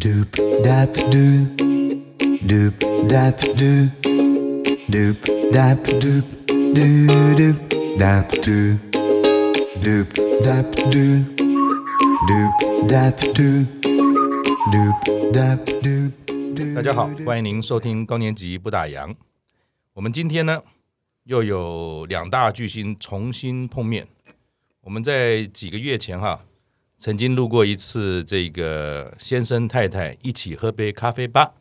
Doop dap doo. Doop dap doo. Doop dap doop. Doo doop dap doo. Doop dap doo. Doop dap doo. Doop dap doo. 大家好，欢迎您收听高年级不打烊。我们今天呢，又有两大巨星重新碰面。我们在几个月前哈，曾经路过一次这个先生太太一起喝杯咖啡吧。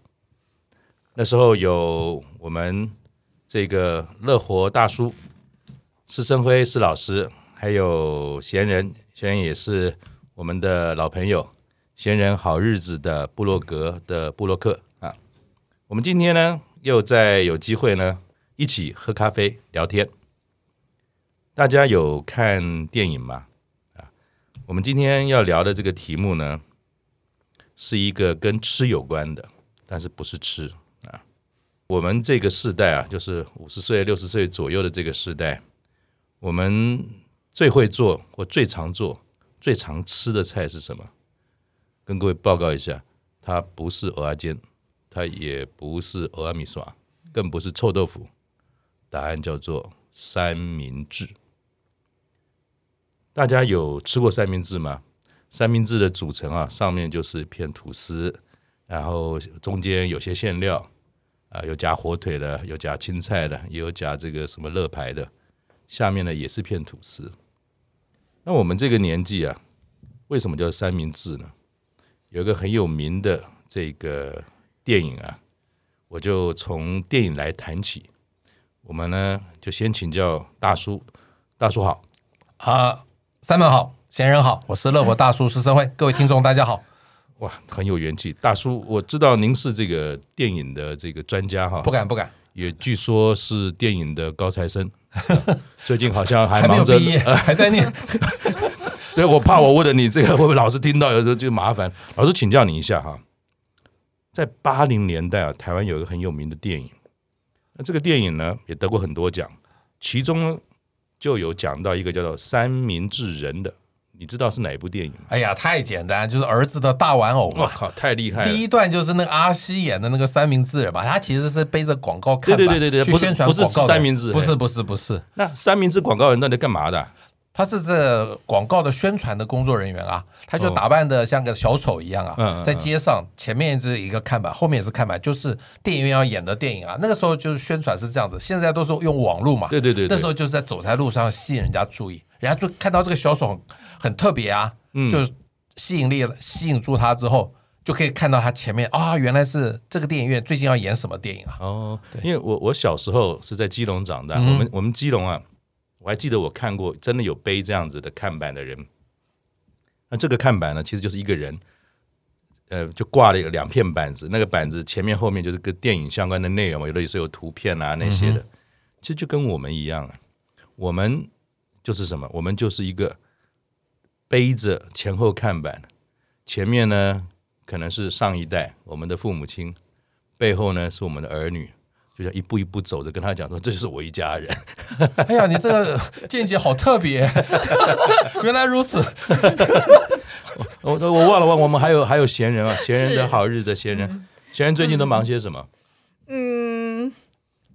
那时候有我们这个乐活大叔施生辉施老师，还有闲人，闲人也是我们的老朋友，闲人好日子的布洛格的布洛克啊。我们今天呢，又在有机会呢，一起喝咖啡聊天。大家有看电影吗？我们今天要聊的这个题目呢，是一个跟吃有关的，但是不是吃啊。我们这个世代啊，就是五十岁、六十岁左右的这个世代，我们最会做或最常做、最常吃的菜是什么？跟各位报告一下，它不是蚵仔煎，它也不是蚵仔米线，更不是臭豆腐。答案叫做三明治。大家有吃过三明治吗？三明治的组成啊，上面就是一片吐司，然后中间有些馅料啊，有夹火腿的，有夹青菜的，也有夹这个什么乐牌的，下面呢也是片吐司。那我们这个年纪啊，为什么叫三明治呢？有一个很有名的这个电影啊，我就从电影来谈起。我们呢就先请教大叔，大叔好啊。三门好，闲人好，我是乐活大叔施生辉，各位听众大家好。哇，很有元气，大叔，我知道您是这个电影的这个专家哈，不敢不敢，也据说是电影的高材生，最近好像还忙着，还 还在念，所以我怕我问了你这个会不会老师听到，有时候就麻烦。老师请教你一下哈，在八零年代啊，台湾有一个很有名的电影，那这个电影呢也得过很多奖，其中。就有讲到一个叫做三明治人的，你知道是哪一部电影吗？哎呀，太简单，就是儿子的大玩偶嘛！我靠，太厉害了！第一段就是那个阿西演的那个三明治人吧，他其实是背着广告看板，对对对对，去宣传广告不是，不是三明治，不是不是不是。那三明治广告人到底干嘛的？他是这广告的宣传的工作人员啊，他就打扮的像个小丑一样啊，哦、在街上前面是一个看板，后面也是看板，就是电影院要演的电影啊。那个时候就是宣传是这样子，现在都是用网络嘛。对对对，对，那时候就是在走在路上吸引人家注意，人家就看到这个小丑很，很特别啊，嗯、就吸引力了，吸引住他之后，就可以看到他前面啊，原来是这个电影院最近要演什么电影啊？哦，因为我我小时候是在基隆长大，嗯、我们我们基隆啊。我还记得我看过真的有背这样子的看板的人，那这个看板呢，其实就是一个人，呃，就挂了两片板子，那个板子前面后面就是跟电影相关的内容，有的也是有图片啊那些的，其实就跟我们一样啊，我们就是什么？我们就是一个背着前后看板，前面呢可能是上一代我们的父母亲，背后呢是我们的儿女。就像一步一步走着，跟他讲说：“这就是我一家人。”哎呀，你这个见解好特别，原来如此。我我忘了忘，我们还有还有闲人啊，闲人的好日子闲人，闲人最近都忙些什么？嗯，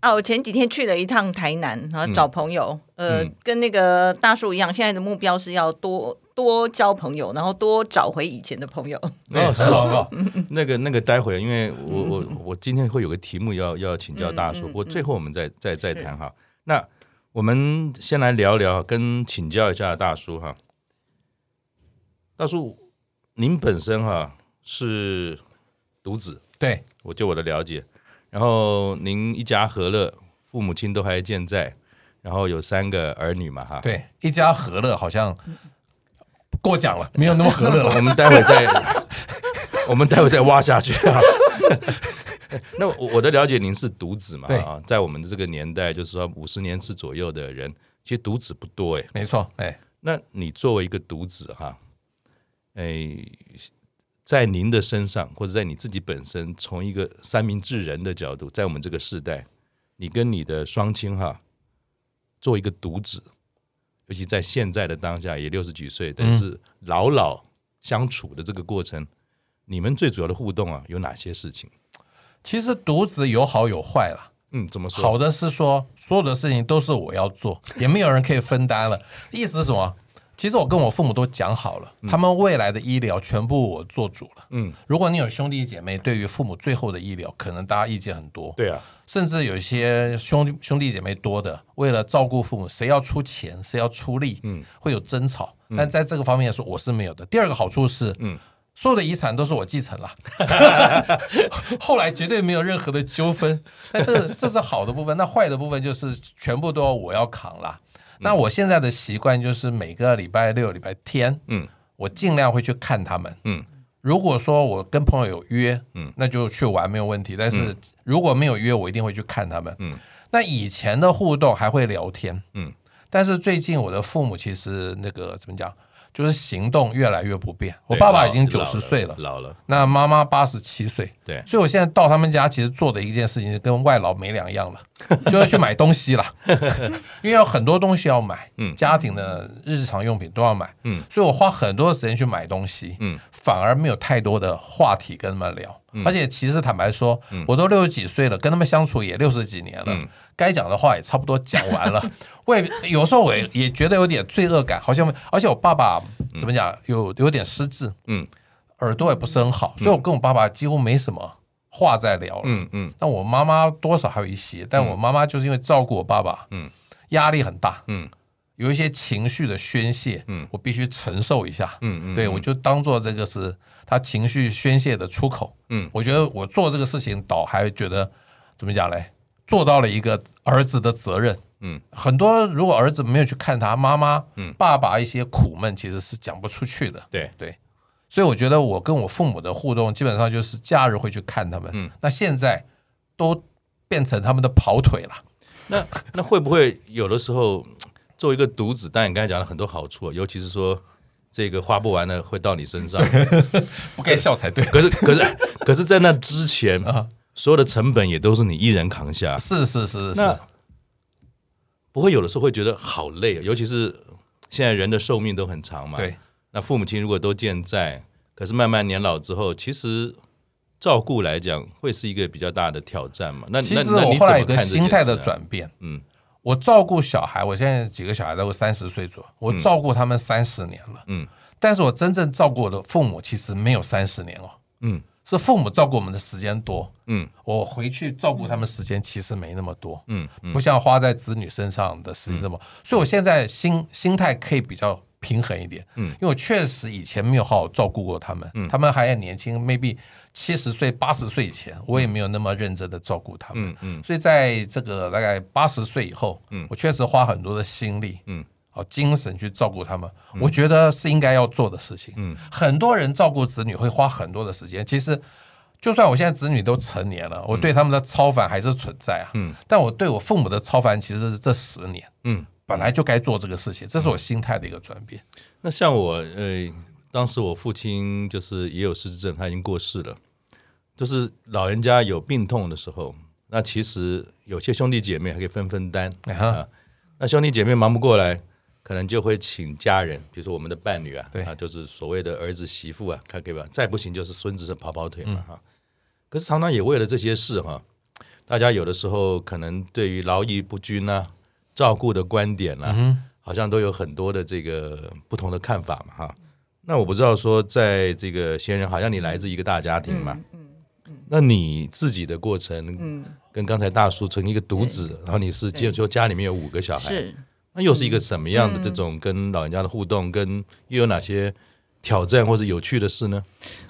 啊，我前几天去了一趟台南，然后找朋友，呃，跟那个大树一样，现在的目标是要多。多交朋友，然后多找回以前的朋友。哦，是哦，那个那个，待会儿，因为我我我今天会有个题目要要请教大叔，不过最后我们再再再谈哈。那我们先来聊聊，跟请教一下大叔哈。大叔，您本身哈是独子，对，我就我的了解。然后您一家和乐，父母亲都还健在，然后有三个儿女嘛哈。对，一家和乐好像。过奖了，没有那么和乐了。我们待会再，我们待会再挖下去啊。那我的了解，您是独子嘛？啊，在我们的这个年代，就是说五十年次左右的人，其实独子不多哎。没错，哎，那你作为一个独子哈，哎，在您的身上，或者在你自己本身，从一个三明治人的角度，在我们这个时代，你跟你的双亲哈，做一个独子。尤其在现在的当下，也六十几岁，但是老老相处的这个过程，你们最主要的互动啊，有哪些事情？其实独子有好有坏啦。嗯，怎么说？好的是说，所有的事情都是我要做，也没有人可以分担了。意思是什么？其实我跟我父母都讲好了，他们未来的医疗全部我做主了。嗯，如果你有兄弟姐妹，对于父母最后的医疗，可能大家意见很多。对啊，甚至有一些兄兄弟姐妹多的，为了照顾父母，谁要出钱，谁要出力，嗯，会有争吵。但在这个方面说，我是没有的。第二个好处是，嗯，所有的遗产都是我继承了，后来绝对没有任何的纠纷。那这这是好的部分，那坏的部分就是全部都要我要扛了。那我现在的习惯就是每个礼拜六、礼拜天，嗯，我尽量会去看他们，嗯。如果说我跟朋友有约，嗯，那就去玩没有问题。但是如果没有约，我一定会去看他们，嗯。那以前的互动还会聊天，嗯。但是最近我的父母其实那个怎么讲？就是行动越来越不便。我爸爸已经九十岁了，老了。那妈妈八十七岁，对。所以我现在到他们家，其实做的一件事情跟外劳没两样了，就要去买东西了，因为有很多东西要买，嗯，家庭的日常用品都要买，嗯，所以我花很多时间去买东西，嗯，反而没有太多的话题跟他们聊。而且其实坦白说，我都六十几岁了，跟他们相处也六十几年了，该讲的话也差不多讲完了。我也有时候我也也觉得有点罪恶感，好像而且我爸爸怎么讲，有有点失智，嗯，耳朵也不是很好，所以我跟我爸爸几乎没什么话在聊了，嗯嗯。但我妈妈多少还有一些，但我妈妈就是因为照顾我爸爸，嗯，压力很大，嗯，有一些情绪的宣泄，嗯，我必须承受一下，嗯嗯，对我就当做这个是他情绪宣泄的出口，嗯，我觉得我做这个事情倒还觉得怎么讲嘞，做到了一个儿子的责任。嗯，很多如果儿子没有去看他妈妈、嗯，爸爸一些苦闷，其实是讲不出去的。对对，所以我觉得我跟我父母的互动，基本上就是假日会去看他们。嗯，那现在都变成他们的跑腿了。那那会不会有的时候作为一个独子，但你刚才讲了很多好处，尤其是说这个花不完的会到你身上，不该笑才对。可是可是可是在那之前啊，所有的成本也都是你一人扛下。是是是是。不会有的时候会觉得好累，尤其是现在人的寿命都很长嘛。对，那父母亲如果都健在，可是慢慢年老之后，其实照顾来讲会是一个比较大的挑战嘛。那其实我后来有个心态的转变，嗯，我照顾小孩，我现在几个小孩都三十岁左右，我照顾他们三十年了，嗯，但是我真正照顾我的父母其实没有三十年哦，嗯。是父母照顾我们的时间多，嗯，我回去照顾他们时间其实没那么多，嗯，不像花在子女身上的时间这么，所以我现在心心态可以比较平衡一点，嗯，因为我确实以前没有好好照顾过他们，嗯，他们还很年轻，maybe 七十岁、八十岁以前，我也没有那么认真的照顾他们，嗯嗯，所以在这个大概八十岁以后，嗯，我确实花很多的心力，嗯。好精神去照顾他们，我觉得是应该要做的事情。嗯，很多人照顾子女会花很多的时间。其实，就算我现在子女都成年了，我对他们的超凡还是存在啊。嗯，但我对我父母的超凡其实是这十年。嗯，本来就该做这个事情，这是我心态的一个转变。那像我，呃，当时我父亲就是也有失智症，他已经过世了。就是老人家有病痛的时候，那其实有些兄弟姐妹还可以分分担啊。那兄弟姐妹忙不过来。可能就会请家人，比如说我们的伴侣啊，啊，就是所谓的儿子媳妇啊，看可以吧？再不行就是孙子是跑跑腿嘛哈、嗯。可是常常也为了这些事哈，大家有的时候可能对于劳逸不均啊、照顾的观点啊、嗯，好像都有很多的这个不同的看法嘛哈。那我不知道说，在这个先人，好像你来自一个大家庭嘛，嗯嗯嗯、那你自己的过程，嗯，跟刚才大叔成一个独子，然后你是接着说家里面有五个小孩。是那又是一个什么样的这种跟老人家的互动，嗯、跟又有哪些挑战或者有趣的事呢？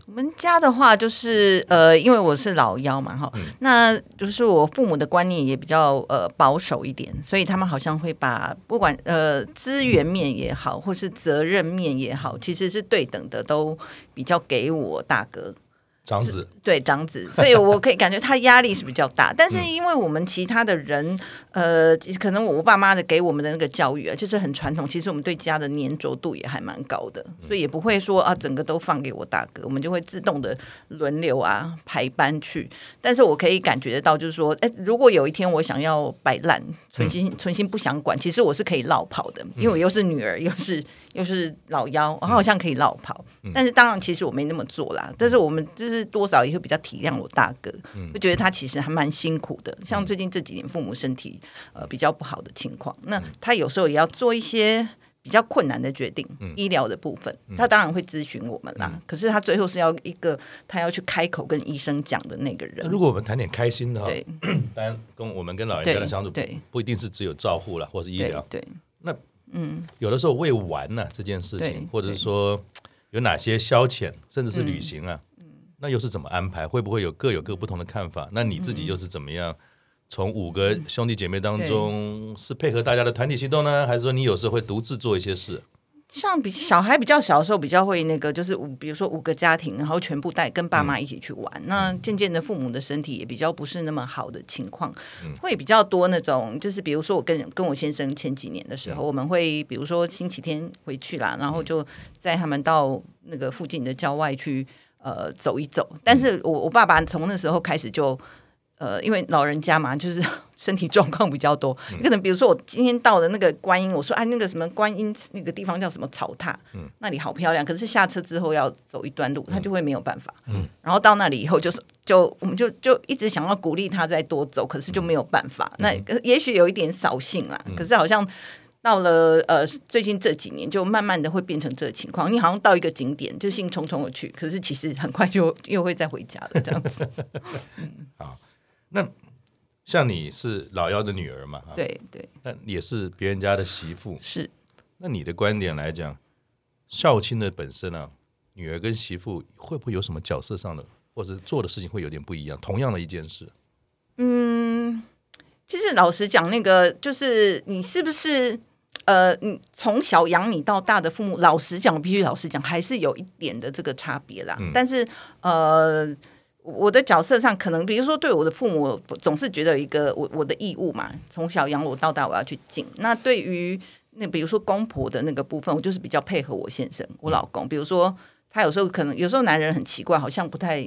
我们家的话就是呃，因为我是老幺嘛，哈、嗯，那就是我父母的观念也比较呃保守一点，所以他们好像会把不管呃资源面也好，或是责任面也好，其实是对等的，都比较给我大哥。长子对长子，所以我可以感觉他压力是比较大。但是因为我们其他的人，呃，可能我爸妈的给我们的那个教育啊，就是很传统。其实我们对家的粘着度也还蛮高的，所以也不会说啊，整个都放给我大哥，我们就会自动的轮流啊排班去。但是我可以感觉得到，就是说，哎，如果有一天我想要摆烂，存心存心不想管，其实我是可以落跑的，因为我又是女儿，又是又是老幺，我好像可以落跑。但是当然，其实我没那么做啦。但是我们就是多少也会比较体谅我大哥，会觉得他其实还蛮辛苦的。像最近这几年父母身体呃比较不好的情况，那他有时候也要做一些比较困难的决定，医疗的部分，他当然会咨询我们啦。可是他最后是要一个他要去开口跟医生讲的那个人。如果我们谈点开心的哈，对，当然跟我们跟老人家的相处，对，不一定是只有照护了或是医疗，对。那嗯，有的时候为玩呢这件事情，或者是说。有哪些消遣，甚至是旅行啊？嗯，那又是怎么安排？会不会有各有各不同的看法？那你自己又是怎么样？从五个兄弟姐妹当中，是配合大家的团体行动呢，还是说你有时候会独自做一些事？像比小孩比较小的时候，比较会那个，就是五，比如说五个家庭，然后全部带跟爸妈一起去玩。嗯、那渐渐的，父母的身体也比较不是那么好的情况，嗯、会比较多那种，就是比如说我跟跟我先生前几年的时候，嗯、我们会比如说星期天回去啦，然后就载他们到那个附近的郊外去呃走一走。但是我我爸爸从那时候开始就。呃，因为老人家嘛，就是身体状况比较多。你、嗯、可能比如说，我今天到的那个观音，我说哎，那个什么观音那个地方叫什么草塔，嗯，那里好漂亮。可是下车之后要走一段路，他就会没有办法。嗯，然后到那里以后，就是就我们就就一直想要鼓励他再多走，可是就没有办法。嗯、那也许有一点扫兴啦，嗯、可是好像到了呃最近这几年，就慢慢的会变成这个情况。你好像到一个景点就兴冲冲的去，可是其实很快就又会再回家了，这样子。嗯，好。那像你是老幺的女儿嘛？对对，那也是别人家的媳妇。是，那你的观点来讲，孝亲的本身啊，女儿跟媳妇会不会有什么角色上的，或者做的事情会有点不一样？同样的一件事，嗯，其实老实讲，那个就是你是不是呃，你从小养你到大的父母，老实讲，必须老实讲，还是有一点的这个差别啦。嗯、但是呃。我的角色上，可能比如说，对我的父母，总是觉得一个我我的义务嘛，从小养我到大，我要去尽。那对于那比如说公婆的那个部分，我就是比较配合我先生，我老公。比如说他有时候可能有时候男人很奇怪，好像不太。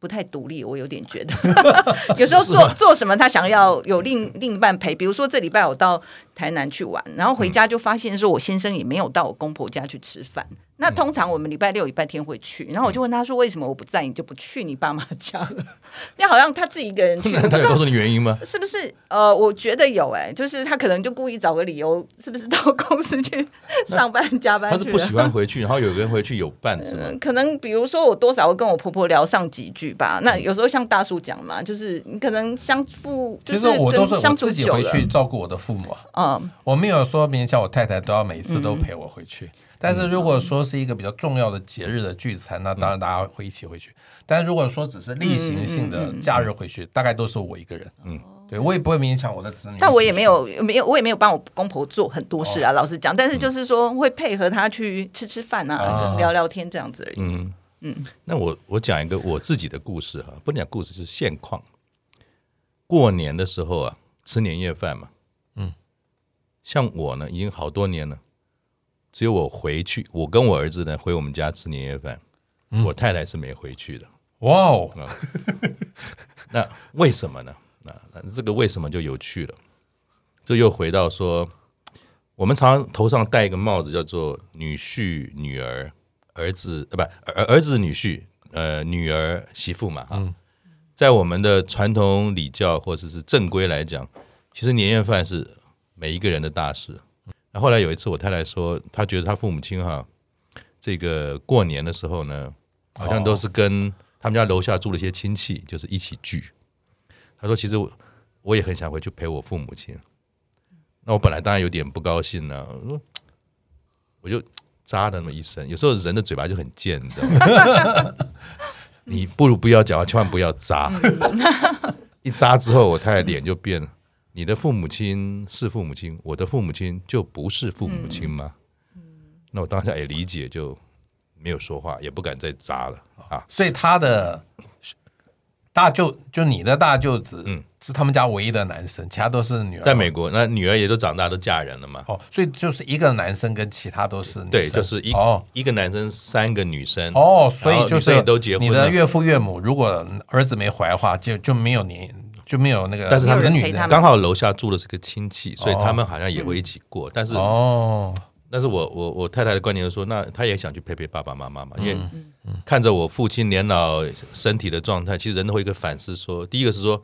不太独立，我有点觉得，有时候做做什么，他想要有另另一半陪。比如说这礼拜我到台南去玩，然后回家就发现说，我先生也没有到我公婆家去吃饭。那通常我们礼拜六、礼拜天会去，然后我就问他说，为什么我不在，你就不去你爸妈家了？那好像他自己一个人去。他有告诉你原因吗？是不是？呃，我觉得有哎、欸，就是他可能就故意找个理由，是不是到公司去上班加班？他是不喜欢回去，然后有个人回去有伴是吗、呃？可能比如说我多少会跟我婆婆聊上几句吧。那有时候像大叔讲嘛，就是你可能相处，其实我都是我自己回去照顾我的父母啊。嗯，我没有说勉强我太太都要每一次都陪我回去。嗯但是如果说是一个比较重要的节日的聚餐，那当然大家会一起回去。但是如果说只是例行性的假日回去，大概都是我一个人。嗯，对我也不会勉强我的子女。但我也没有没有我也没有帮我公婆做很多事啊，老实讲。但是就是说会配合他去吃吃饭啊，聊聊天这样子而已。嗯嗯。那我我讲一个我自己的故事哈，不讲故事就是现况。过年的时候啊，吃年夜饭嘛。嗯。像我呢，已经好多年了。只有我回去，我跟我儿子呢回我们家吃年夜饭，嗯、我太太是没回去的。哇哦，那为什么呢？那这个为什么就有趣了？这又回到说，我们常常头上戴一个帽子，叫做女婿、女儿、儿子，呃，不，儿儿子、女婿，呃，女儿、媳妇嘛。嗯，在我们的传统礼教或者是正规来讲，其实年夜饭是每一个人的大事。那后来有一次，我太太说，她觉得她父母亲哈，这个过年的时候呢，好像都是跟他们家楼下住了一些亲戚，就是一起聚。她说，其实我我也很想回去陪我父母亲。那我本来当然有点不高兴呢，我说我就扎了那么一声。有时候人的嘴巴就很贱，你知道吗？你不如不要讲话，千万不要扎。一扎之后，我太太脸就变了。你的父母亲是父母亲，我的父母亲就不是父母亲吗？嗯嗯、那我当下也理解，就没有说话，也不敢再砸了啊。所以他的大舅，就你的大舅子，嗯，是他们家唯一的男生，其他都是女儿。在美国，那女儿也都长大，都嫁人了嘛。哦，所以就是一个男生跟其他都是女就是一哦一个男生，三个女生。哦，所以就是都结婚。你的岳父岳母如果儿子没怀的话，就就没有你。就没有那个，但是他们女刚好楼下住的是个亲戚，所以他们好像也会一起过。但是哦，但是我我我太太的观点就是说，那她也想去陪陪爸爸妈妈嘛，因为看着我父亲年老身体的状态，其实人都会一个反思说，第一个是说，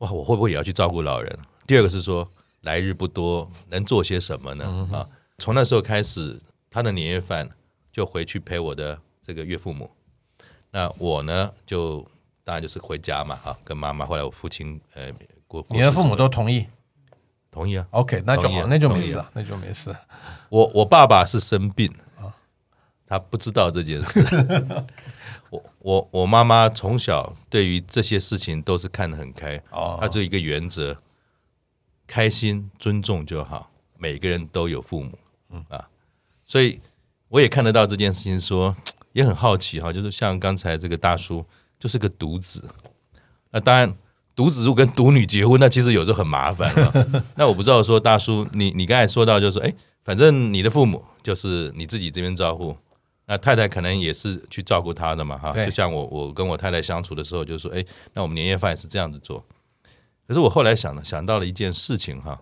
哇，我会不会也要去照顾老人？第二个是说，来日不多，能做些什么呢？啊，从那时候开始，他的年夜饭就回去陪我的这个岳父母，那我呢就。当然就是回家嘛，哈，跟妈妈。后来我父亲，呃，过，你的父母都同意，同意啊。OK，那就好，那就没事了，那就没事。我我爸爸是生病，他不知道这件事。我我我妈妈从小对于这些事情都是看得很开，她只有一个原则：开心、尊重就好。每个人都有父母，嗯啊，所以我也看得到这件事情，说也很好奇哈，就是像刚才这个大叔。就是个独子，那当然，独子如果跟独女结婚，那其实有时候很麻烦。那我不知道说大叔，你你刚才说到就是说，哎，反正你的父母就是你自己这边照顾，那太太可能也是去照顾他的嘛，哈。就像我我跟我太太相处的时候，就说，哎，那我们年夜饭也是这样子做。可是我后来想了想到了一件事情哈，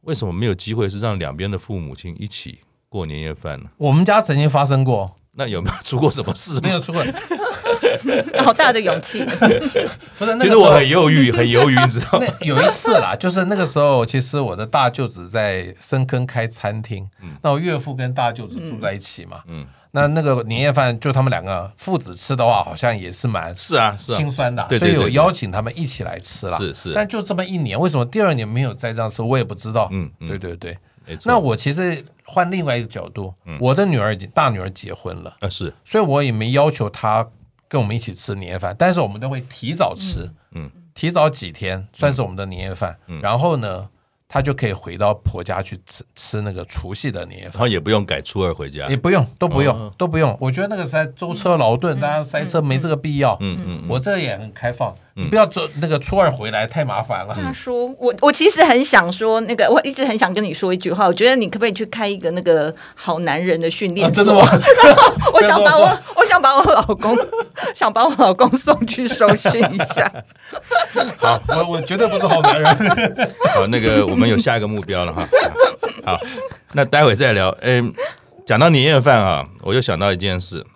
为什么没有机会是让两边的父母亲一起过年夜饭呢？我们家曾经发生过。那有没有出过什么事？没有出过，好大的勇气。不是，其实我很犹豫，很犹豫，你知道吗？有一次啦，就是那个时候，其实我的大舅子在深坑开餐厅，那我岳父跟大舅子住在一起嘛，嗯，那那个年夜饭就他们两个父子吃的话，好像也是蛮是啊，是心酸的，所以有邀请他们一起来吃了，是是。但就这么一年，为什么第二年没有再这样吃，我也不知道。嗯，对对对。那我其实换另外一个角度，我的女儿已经大女儿结婚了啊，是，所以我也没要求她跟我们一起吃年夜饭，但是我们都会提早吃，嗯，提早几天算是我们的年夜饭，然后呢，她就可以回到婆家去吃吃那个除夕的年夜饭，然后也不用改初二回家，也不用，都不用，都不用。我觉得那个塞舟车劳顿，大家塞车没这个必要。嗯嗯，我这也很开放。你不要走那个初二回来太麻烦了。大叔，我我其实很想说那个，我一直很想跟你说一句话。我觉得你可不可以去开一个那个好男人的训练所？真的吗？然后我想把我，我想把我老公，想把我老公送去收训一下。好，我我绝对不是好男人。好，那个我们有下一个目标了哈。好，那待会再聊。嗯，讲到年夜饭啊，我又想到一件事。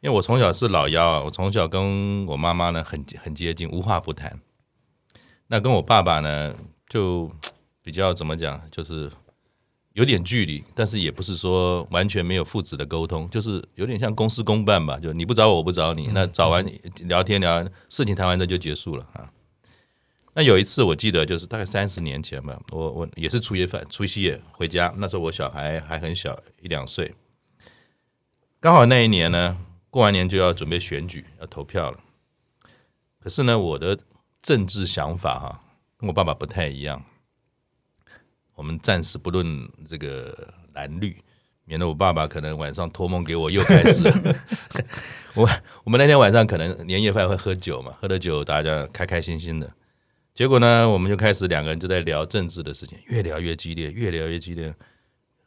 因为我从小是老幺啊，我从小跟我妈妈呢很很接近，无话不谈。那跟我爸爸呢就比较怎么讲，就是有点距离，但是也不是说完全没有父子的沟通，就是有点像公事公办吧，就你不找我，我不找你。那找完聊天聊完事情谈完，这就结束了啊。那有一次我记得就是大概三十年前吧，我我也是初夜饭，除夕夜回家，那时候我小孩还很小，一两岁，刚好那一年呢。过完年就要准备选举，要投票了。可是呢，我的政治想法哈，跟我爸爸不太一样。我们暂时不论这个蓝绿，免得我爸爸可能晚上托梦给我又开始了。我我们那天晚上可能年夜饭会喝酒嘛，喝了酒大家开开心心的。结果呢，我们就开始两个人就在聊政治的事情，越聊越激烈，越聊越激烈，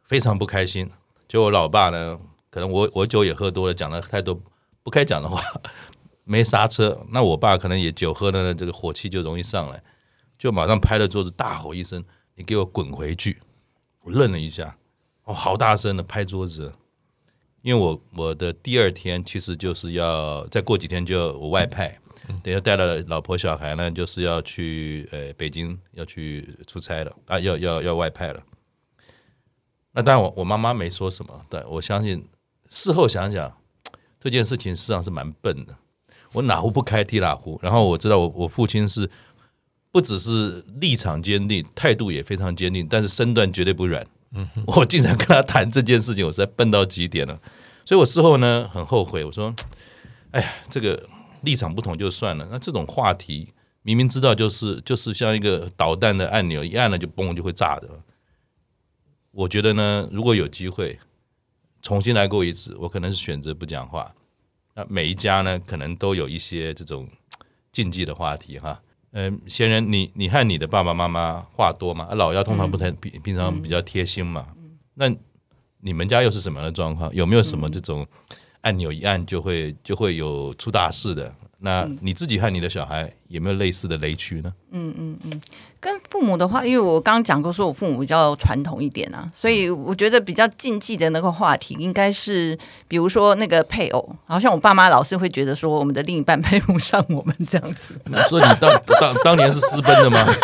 非常不开心。就我老爸呢。可能我我酒也喝多了，讲了太多不该讲的话，没刹车。那我爸可能也酒喝了，这个火气就容易上来，就马上拍了桌子，大吼一声：“你给我滚回去！”我愣了一下，哦，好大声的拍桌子，因为我我的第二天其实就是要再过几天就我外派，等下带了老婆小孩呢，就是要去呃北京要去出差了啊，要要要外派了。那当然我我妈妈没说什么，但我相信。事后想想，这件事情实际上是蛮笨的。我哪壶不开提哪壶，然后我知道我我父亲是不只是立场坚定，态度也非常坚定，但是身段绝对不软。嗯，我经常跟他谈这件事情，我实在笨到极点了。所以我事后呢很后悔，我说：“哎呀，这个立场不同就算了。那这种话题明明知道就是就是像一个导弹的按钮，一按了就嘣就会炸的。我觉得呢，如果有机会。”重新来过一次，我可能是选择不讲话。那每一家呢，可能都有一些这种禁忌的话题哈。嗯，闲人，你你和你的爸爸妈妈话多吗？老幺通常不太平，平常比较贴心嘛。那你们家又是什么样的状况？有没有什么这种按钮一按就会就会有出大事的？那你自己和你的小孩有没有类似的雷区呢？嗯嗯嗯，跟父母的话，因为我刚刚讲过，说我父母比较传统一点啊，所以我觉得比较禁忌的那个话题，应该是比如说那个配偶，好像我爸妈老是会觉得说我们的另一半配不上我们这样子。所以你当当当年是私奔的吗？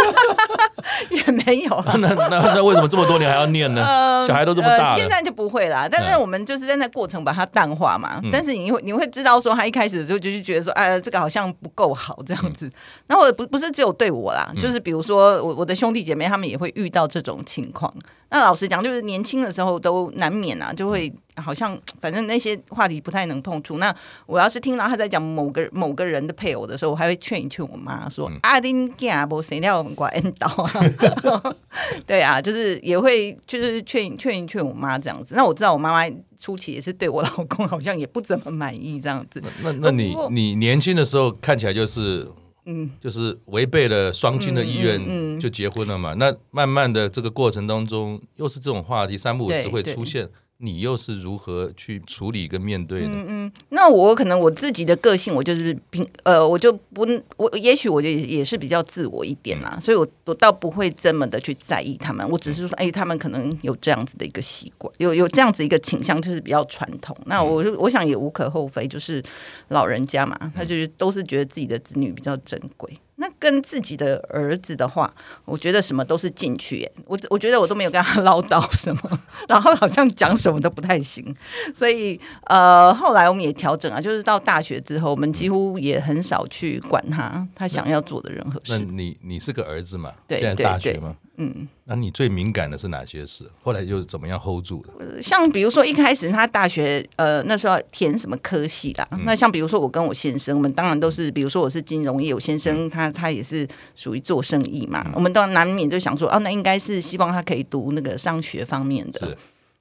也没有、啊，那那那为什么这么多年还要念呢？呃、小孩都这么大了、呃，现在就不会啦。但是我们就是在那过程把它淡化嘛。嗯、但是你会你会知道说，他一开始就就觉得说，哎，这个好像不够好这样子。然后不不是只有对我啦，就是比如说我我的兄弟姐妹他们也会遇到这种情况。那老实讲，就是年轻的时候都难免啊，就会好像反正那些话题不太能碰触。那我要是听到他在讲某个某个人的配偶的时候，我还会劝一劝我妈说：“阿丁家不谁料很乖，恩道啊。” 对啊，就是也会就是劝劝一劝我妈这样子。那我知道我妈妈初期也是对我老公好像也不怎么满意这样子。那那你你年轻的时候看起来就是。嗯，就是违背了双亲的意愿就结婚了嘛。那慢慢的这个过程当中，又是这种话题三不五时会出现。你又是如何去处理跟面对的？嗯嗯，那我可能我自己的个性，我就是平呃，我就不我也许我就也是比较自我一点啦，嗯、所以我我倒不会这么的去在意他们。我只是说，哎，他们可能有这样子的一个习惯，有有这样子一个倾向，就是比较传统。那我就我想也无可厚非，就是老人家嘛，他就是都是觉得自己的子女比较珍贵。那跟自己的儿子的话，我觉得什么都是进去耶。我我觉得我都没有跟他 唠叨什么，然后好像讲什么都不太行。所以呃，后来我们也调整啊，就是到大学之后，我们几乎也很少去管他他想要做的任何事。那你你是个儿子嘛？对，现在大学嘛？嗯，那你最敏感的是哪些事？后来又是怎么样 hold 住的？呃，像比如说一开始他大学呃那时候填什么科系啦？嗯、那像比如说我跟我先生，我们当然都是，比如说我是金融业，我先生他他也是属于做生意嘛，嗯、我们都难免就想说，哦，那应该是希望他可以读那个商学方面的。是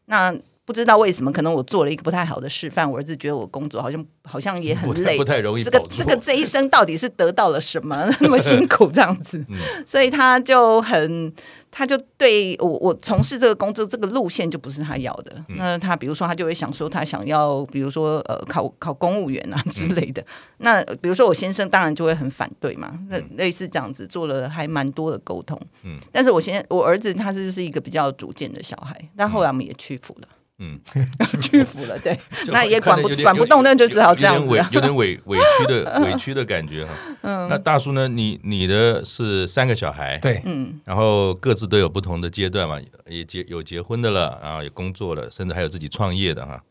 那。不知道为什么，可能我做了一个不太好的示范，我儿子觉得我工作好像好像也很累，不太容易。这个这个这一生到底是得到了什么 那么辛苦这样子？嗯、所以他就很，他就对我我从事这个工作这个路线就不是他要的。嗯、那他比如说他就会想说他想要，比如说呃考考公务员啊之类的。嗯、那比如说我先生当然就会很反对嘛。那类似这样子做了还蛮多的沟通。嗯，但是我现在我儿子他是就是一个比较主见的小孩，但后来我们也屈服了。嗯，屈服了，对，那也管不管不动，那就只好这样子，有点委委屈的 委屈的感觉哈。嗯，那大叔呢？你你的是三个小孩，对，嗯，然后各自都有不同的阶段嘛，也结有结婚的了，然后也工作了，甚至还有自己创业的哈，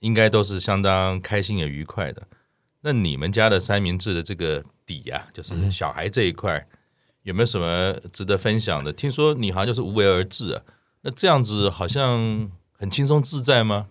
应该都是相当开心也愉快的。那你们家的三明治的这个底呀，就是小孩这一块，有没有什么值得分享的？听说你好像就是无为而治啊，那这样子好像。很轻松自在吗？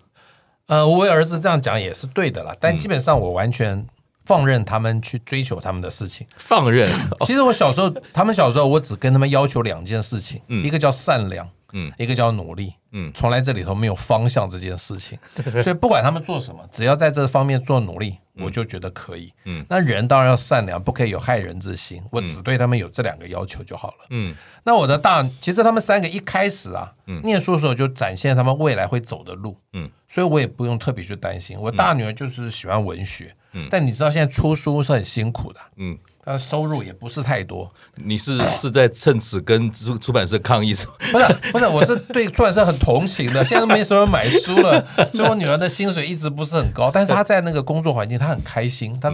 呃，我为儿子这样讲也是对的啦，但基本上我完全放任他们去追求他们的事情。放任。其实我小时候，他们小时候，我只跟他们要求两件事情，嗯、一个叫善良，嗯，一个叫努力，嗯，从来这里头没有方向这件事情，所以不管他们做什么，只要在这方面做努力。我就觉得可以，嗯，那人当然要善良，不可以有害人之心。我只对他们有这两个要求就好了，嗯。那我的大，其实他们三个一开始啊，嗯，念书的时候就展现他们未来会走的路，嗯，所以我也不用特别去担心。我大女儿就是喜欢文学，嗯，但你知道现在出书是很辛苦的，嗯。他收入也不是太多，你是是在趁此跟出出版社抗议？不是不是，我是对出版社很同情的。现在没什么买书了，所以我女儿的薪水一直不是很高，但是她在那个工作环境，她很开心。她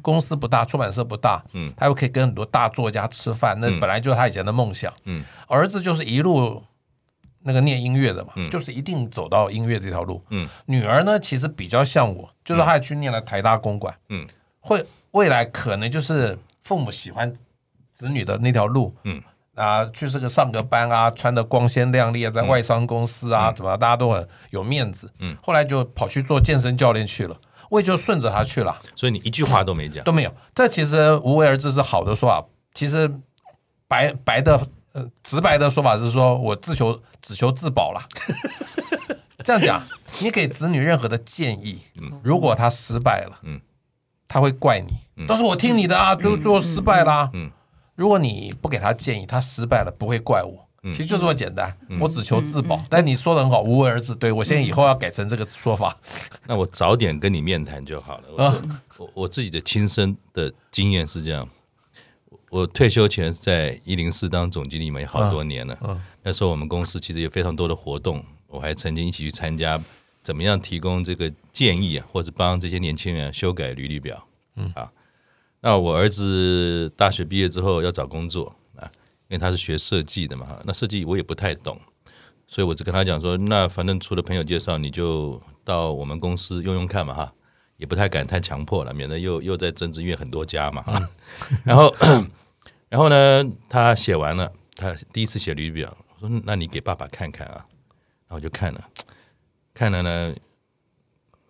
公司不大，出版社不大，嗯，她又可以跟很多大作家吃饭，那本来就是她以前的梦想。嗯，儿子就是一路那个念音乐的嘛，就是一定走到音乐这条路。嗯，女儿呢，其实比较像我，就是她也去念了台大公馆，嗯，会未来可能就是。父母喜欢子女的那条路，嗯。啊，去这个上个班啊，穿的光鲜亮丽啊，在外商公司啊，怎么大家都很有面子，嗯，后来就跑去做健身教练去了，我也就顺着他去了。所以你一句话都没讲，都没有。这其实无为而治是好的说法，其实白白的呃直白的说法是说我自求只求自保了。这样讲，你给子女任何的建议，如果他失败了，嗯，他会怪你，都是我听你的啊，就做失败啦。嗯，如果你不给他建议，他失败了不会怪我。其实就这么简单，我只求自保。但你说的很好，无为而治。对，我现在以后要改成这个说法。那我早点跟你面谈就好了。我我我自己的亲身的经验是这样。我退休前是在一零四当总经理嘛，也好多年了。那时候我们公司其实有非常多的活动，我还曾经一起去参加，怎么样提供这个建议啊，或者帮这些年轻人修改履历表。嗯啊，那我儿子大学毕业之后要找工作啊。因为他是学设计的嘛，那设计我也不太懂，所以我就跟他讲说，那反正除了朋友介绍，你就到我们公司用用看嘛哈，也不太敢太强迫了，免得又又在政治院很多家嘛哈。然后，然后呢，他写完了，他第一次写履历表，我说那你给爸爸看看啊，然后我就看了，看了呢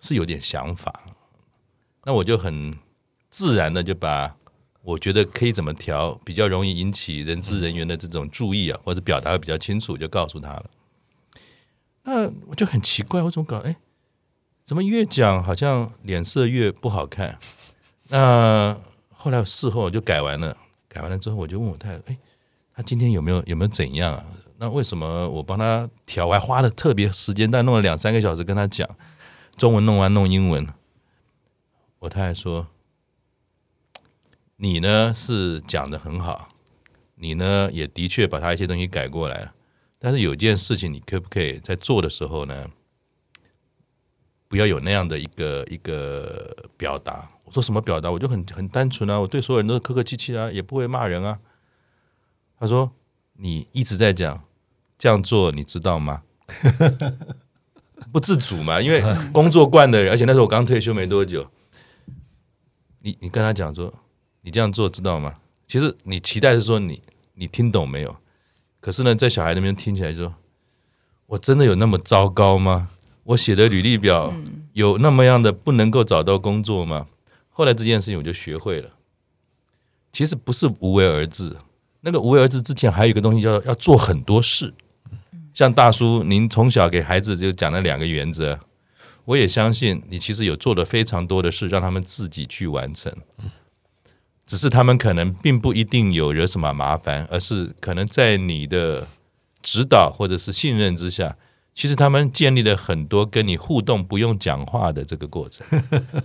是有点想法，那我就很自然的就把。我觉得可以怎么调，比较容易引起人资人员的这种注意啊，或者表达会比较清楚，就告诉他了。那我就很奇怪，我怎么搞？哎，怎么越讲好像脸色越不好看？那后来事后我就改完了，改完了之后我就问我太太，哎，他今天有没有有没有怎样啊？那为什么我帮他调，还花了特别时间，但弄了两三个小时跟他讲，中文弄完弄英文，我太太说。你呢是讲得很好，你呢也的确把他一些东西改过来了，但是有件事情，你可不可以在做的时候呢，不要有那样的一个一个表达？我说什么表达？我就很很单纯啊，我对所有人都是客客气气啊，也不会骂人啊。他说你一直在讲这样做，你知道吗？不自主嘛，因为工作惯的人，而且那时候我刚退休没多久，你你跟他讲说。你这样做知道吗？其实你期待是说你你听懂没有？可是呢，在小孩那边听起来就说，我真的有那么糟糕吗？我写的履历表有那么样的不能够找到工作吗？后来这件事情我就学会了，其实不是无为而治。那个无为而治之前还有一个东西叫要做很多事。像大叔，您从小给孩子就讲了两个原则，我也相信你其实有做了非常多的事，让他们自己去完成。只是他们可能并不一定有惹什么麻烦，而是可能在你的指导或者是信任之下，其实他们建立了很多跟你互动不用讲话的这个过程。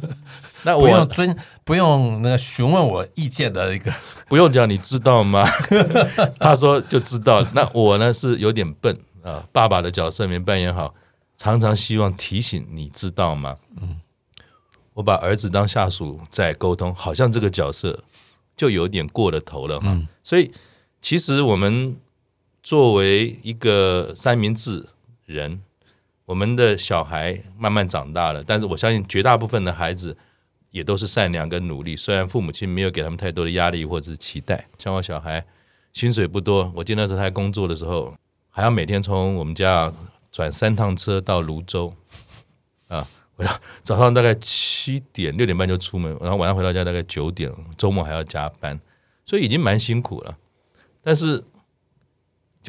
那我不用尊，不用那个询问我意见的一个，不用讲，你知道吗？他说就知道。那我呢是有点笨啊，爸爸的角色没扮演好，常常希望提醒你知道吗？嗯，我把儿子当下属在沟通，好像这个角色。就有点过了头了哈，嗯、所以其实我们作为一个三明治人，我们的小孩慢慢长大了，但是我相信绝大部分的孩子也都是善良跟努力，虽然父母亲没有给他们太多的压力或者是期待。像我小孩薪水不多，我记得那时候他在工作的时候，还要每天从我们家转三趟车到泸州啊。我要早上大概七点六点半就出门，然后晚上回到家大概九点，周末还要加班，所以已经蛮辛苦了。但是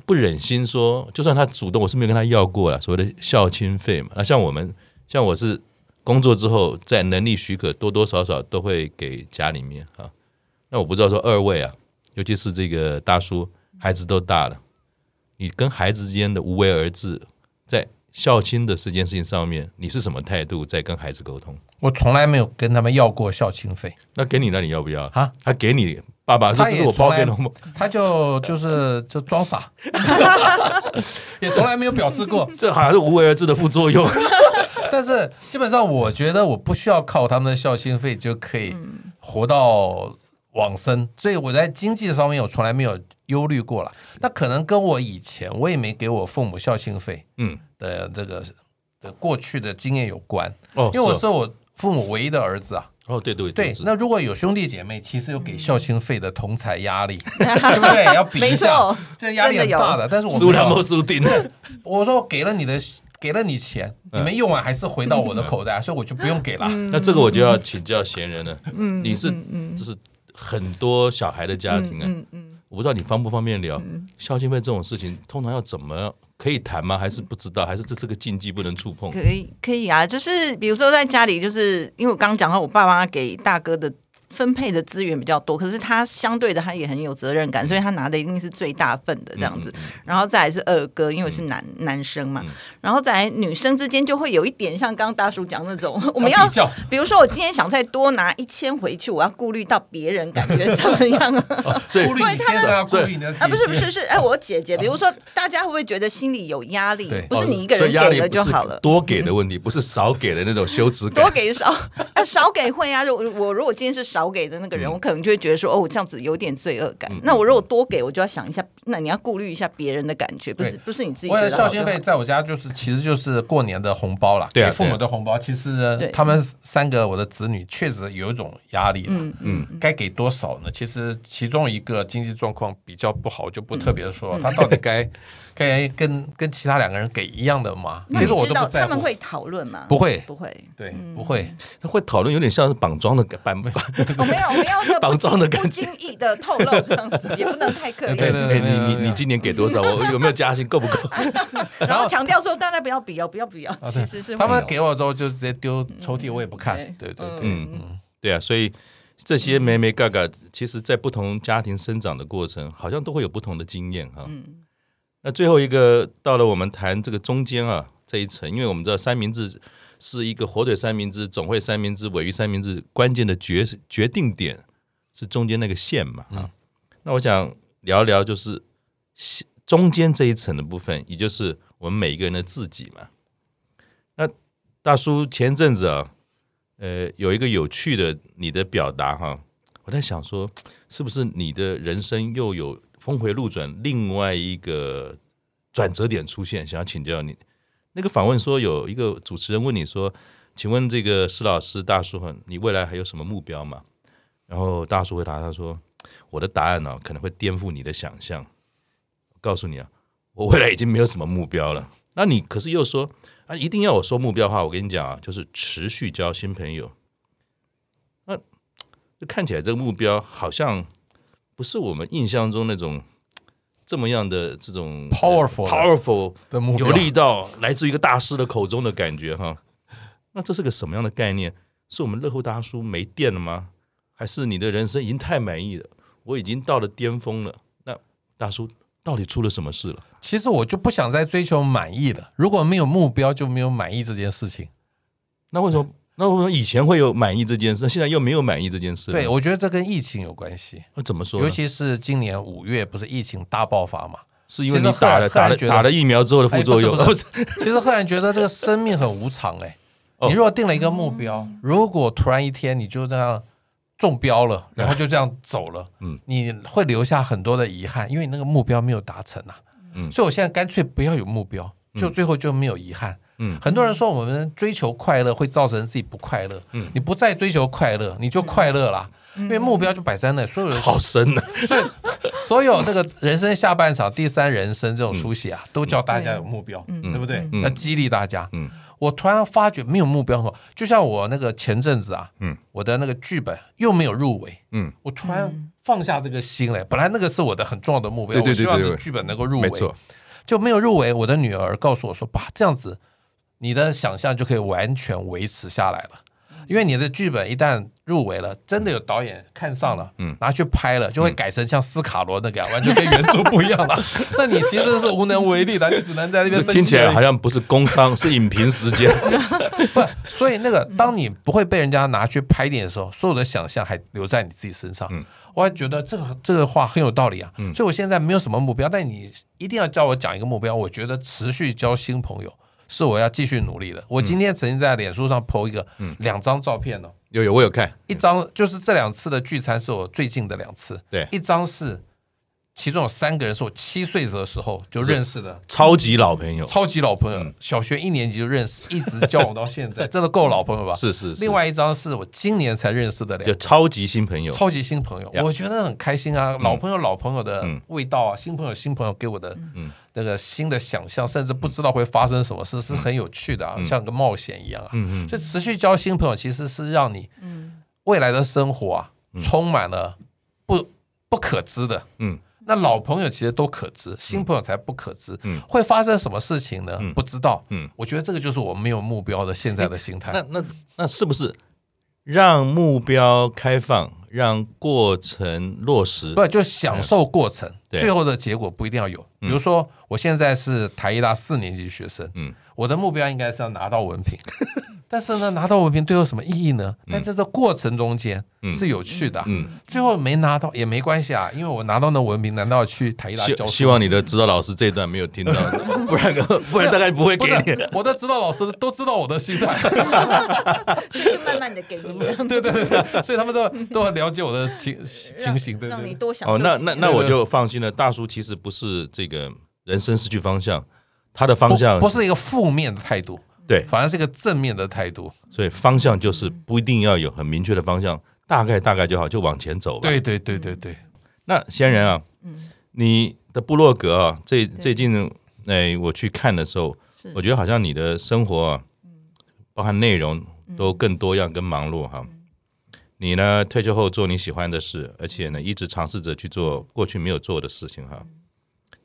不忍心说，就算他主动，我是没有跟他要过了所谓的孝亲费嘛。那像我们，像我是工作之后，在能力许可，多多少少都会给家里面啊。那我不知道说二位啊，尤其是这个大叔，孩子都大了，你跟孩子之间的无为而治，在。孝亲的这件事情上面，你是什么态度在跟孩子沟通？我从来没有跟他们要过孝亲费。那给你，那你要不要？哈，他给你，爸爸说这是我包给你，他就就是 就装傻，也从来没有表示过。这好像是无为而治的副作用。但是基本上，我觉得我不需要靠他们的孝心费就可以活到往生，所以我在经济上面我从来没有忧虑过了。那可能跟我以前我也没给我父母孝心费，嗯。的这个的过去的经验有关哦，因为我是我父母唯一的儿子啊。哦，对对对，那如果有兄弟姐妹，其实有给孝亲费的同财压力，对 不对？要比一下，这压力很大的。但是我输他们输定了。我说给了你的，给了你钱，你们用完还是回到我的口袋，所以我就不用给了。那这个我就要请教闲人了。嗯，你是就是很多小孩的家庭啊。嗯嗯，我不知道你方不方便聊孝亲费这种事情，通常要怎么？可以谈吗？还是不知道？还是这这个禁忌，不能触碰？可以，可以啊。就是比如说在家里，就是因为我刚刚讲到，我爸妈给大哥的。分配的资源比较多，可是他相对的他也很有责任感，所以他拿的一定是最大份的这样子。然后再来是二哥，因为是男男生嘛，然后再来女生之间就会有一点像刚刚大叔讲那种，我们要比如说我今天想再多拿一千回去，我要顾虑到别人感觉怎么样？所以顾虑你先生要顾虑啊，不是不是是哎，我姐姐，比如说大家会不会觉得心里有压力？不是你一个人给了就好了，多给的问题不是少给的那种羞耻感，多给少少给会啊。我我如果今天是少。少给的那个人，我可能就会觉得说，哦，我这样子有点罪恶感。那我如果多给，我就要想一下，那你要顾虑一下别人的感觉，不是不是你自己觉得。孝心费在我家就是，其实就是过年的红包啦，给父母的红包。其实他们三个我的子女确实有一种压力，嗯嗯，该给多少呢？其实其中一个经济状况比较不好，就不特别说他到底该该跟跟其他两个人给一样的吗？其实我都不在乎。他们会讨论吗？不会不会，对不会，他会讨论，有点像是绑桩的版本。我 没有，我没有绑桩的感觉，不经意的透露这样子，也不能太刻意。对对对，你你你今年给多少？我有没有加薪？够不够？然后强调说，大家不要比哦，不要比哦。其实是他们给我之后就直接丢抽屉，我也不看。对对对，嗯嗯，对啊，所以这些眉眉嘎嘎，其实在不同家庭生长的过程，好像都会有不同的经验哈。那最后一个到了我们谈这个中间啊这一层，因为我们知道三明治。是一个火腿三明治、总会三明治、尾鱼三明治，关键的决决定点是中间那个线嘛啊？嗯、那我想聊一聊，就是中间这一层的部分，也就是我们每一个人的自己嘛。那大叔前阵子啊，呃，有一个有趣的你的表达哈、啊，我在想说，是不是你的人生又有峰回路转，另外一个转折点出现？想要请教你。那个访问说，有一个主持人问你说：“请问这个施老师大叔，你未来还有什么目标吗？”然后大叔回答他说：“我的答案呢、可能会颠覆你的想象。我告诉你啊，我未来已经没有什么目标了。那你可是又说啊，一定要我说目标的话，我跟你讲啊，就是持续交新朋友。那就看起来这个目标好像不是我们印象中那种。”这么样的这种 powerful powerful 的目标，有力道来自一个大师的口中的感觉哈，那这是个什么样的概念？是我们乐厚大叔没电了吗？还是你的人生已经太满意了？我已经到了巅峰了？那大叔到底出了什么事了？其实我就不想再追求满意了。如果没有目标，就没有满意这件事情。那为什么？那我们以前会有满意这件事，现在又没有满意这件事？对，我觉得这跟疫情有关系。那怎么说？尤其是今年五月，不是疫情大爆发嘛？是因为你打了打了打了疫苗之后的副作用。其实赫然觉得这个生命很无常哎。你如果定了一个目标，如果突然一天你就这样中标了，然后就这样走了，嗯，你会留下很多的遗憾，因为你那个目标没有达成啊。嗯，所以我现在干脆不要有目标，就最后就没有遗憾。嗯，很多人说我们追求快乐会造成自己不快乐。嗯，你不再追求快乐，你就快乐了，因为目标就摆在那，所有人好深呢。所以，所有那个人生下半场、第三人生这种书写啊，都叫大家有目标，对不对？要激励大家。嗯，我突然发觉没有目标，就像我那个前阵子啊，嗯，我的那个剧本又没有入围，嗯，我突然放下这个心来。本来那个是我的很重要的目标，我希望你剧本能够入围，没错，就没有入围。我的女儿告诉我说：“爸，这样子。”你的想象就可以完全维持下来了，因为你的剧本一旦入围了，真的有导演看上了，嗯，拿去拍了，就会改成像斯卡罗那个样，完全跟原著不一样了。那你其实是无能为力的，你只能在那边。听起来好像不是工伤，是影评时间。不，所以那个当你不会被人家拿去拍电影的时候，所有的想象还留在你自己身上。嗯，我还觉得这个这个话很有道理啊。嗯，所以我现在没有什么目标，但你一定要叫我讲一个目标，我觉得持续交新朋友。是我要继续努力的。我今天曾经在脸书上 po 一个两张照片呢，有有我有看，一张就是这两次的聚餐是我最近的两次，对，一张是。其中有三个人是我七岁的时候就认识的，超级老朋友，超级老朋友，小学一年级就认识，一直交往到现在，真的够老朋友吧？是是。另外一张是我今年才认识的两个，就超级新朋友，超级新朋友，我觉得很开心啊！老朋友老朋友的味道啊，新朋友新朋友给我的那个新的想象，甚至不知道会发生什么事，是很有趣的啊，像个冒险一样啊。嗯嗯。所以持续交新朋友，其实是让你未来的生活啊充满了不不可知的。嗯。那老朋友其实都可知，新朋友才不可知。嗯，会发生什么事情呢？不知道。嗯，我觉得这个就是我们没有目标的现在的心态。那那那是不是让目标开放，让过程落实？不，就享受过程，最后的结果不一定要有。比如说，我现在是台一大四年级学生，嗯，我的目标应该是要拿到文凭。但是呢，拿到文凭对我有什么意义呢？但在这过程中间是有趣的，嗯，最后没拿到也没关系啊，因为我拿到那文凭，难道要去台大教？希望你的指导老师这一段没有听到，不然不然大概不会给你。我的指导老师都知道我的心态，所以就慢慢的给你。对对对对，所以他们都都很了解我的情情形，对对。让你多想。哦，那那那我就放心了。大叔其实不是这个人生失去方向，他的方向不是一个负面的态度。对，反而是一个正面的态度，所以方向就是不一定要有很明确的方向，大概大概就好，就往前走吧。对对对对对。那仙人啊，嗯，你的部落格啊，最最近哎，我去看的时候，我觉得好像你的生活啊，包含内容都更多样、更忙碌哈。你呢，退休后做你喜欢的事，而且呢，一直尝试着去做过去没有做的事情哈。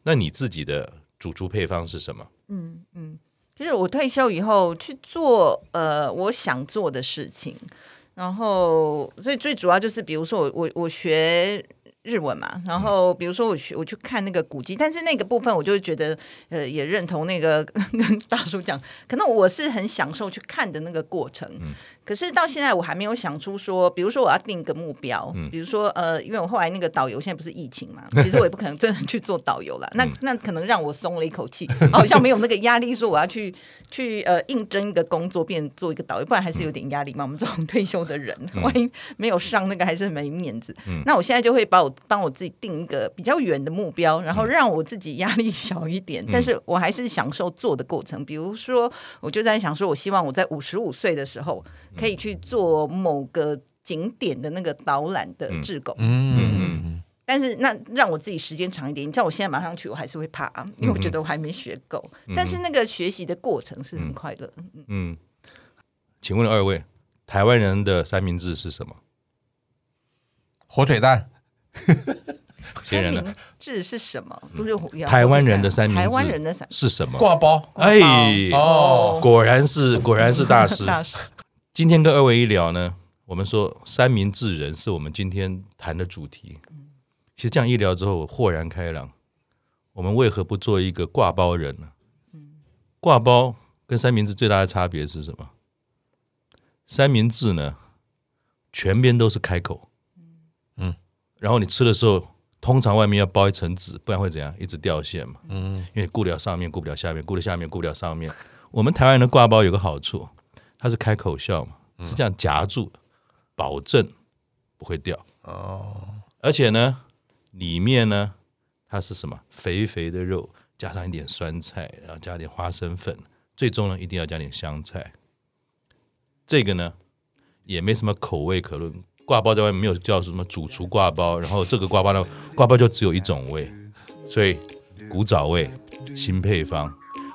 那你自己的主厨配方是什么？嗯嗯。就是我退休以后去做呃我想做的事情，然后所以最主要就是比如说我我我学。日文嘛，然后比如说我去我去看那个古迹，但是那个部分我就觉得，呃，也认同那个 跟大叔讲，可能我是很享受去看的那个过程。嗯。可是到现在我还没有想出说，比如说我要定个目标，嗯。比如说呃，因为我后来那个导游现在不是疫情嘛，其实我也不可能真的去做导游了。那那可能让我松了一口气，好像没有那个压力，说我要去去呃应征一个工作，变做一个导游，不然还是有点压力嘛。我们这种退休的人，万一没有上那个，还是没面子。嗯。那我现在就会把我。帮我自己定一个比较远的目标，然后让我自己压力小一点，嗯、但是我还是享受做的过程。比如说，我就在想说，我希望我在五十五岁的时候可以去做某个景点的那个导览的志工。嗯嗯嗯。但是那让我自己时间长一点，你知道我现在马上去，我还是会怕啊，因为我觉得我还没学够。嗯、但是那个学习的过程是很快乐。嗯，嗯。请问二位，台湾人的三明治是什么？火腿蛋。仙人呢？治是什么？不是台湾人的三明治。台湾人的三是什么？挂包。哎，哦，果然是果然是大师。大师。今天跟二位一聊呢，我们说三明治人是我们今天谈的主题。其实这样一聊之后，我豁然开朗。我们为何不做一个挂包人呢？挂包跟三明治最大的差别是什么？三明治呢，全边都是开口。然后你吃的时候，通常外面要包一层纸，不然会怎样？一直掉线嘛。嗯，因为顾不了上面，顾不了下面，顾了下面，顾不了上面。我们台湾人的挂包有个好处，它是开口笑嘛，是这样夹住，保证不会掉。哦，而且呢，里面呢，它是什么？肥肥的肉，加上一点酸菜，然后加点花生粉，最终呢，一定要加点香菜。这个呢，也没什么口味可论。挂包在外面没有叫什么主厨挂包，然后这个挂包呢，挂包就只有一种味，所以古早味新配方。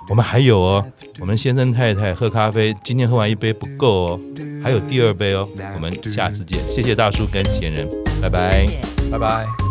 我们还有哦，我们先生太太喝咖啡，今天喝完一杯不够哦，还有第二杯哦。我们下次见，谢谢大叔跟贤人，拜拜，拜拜。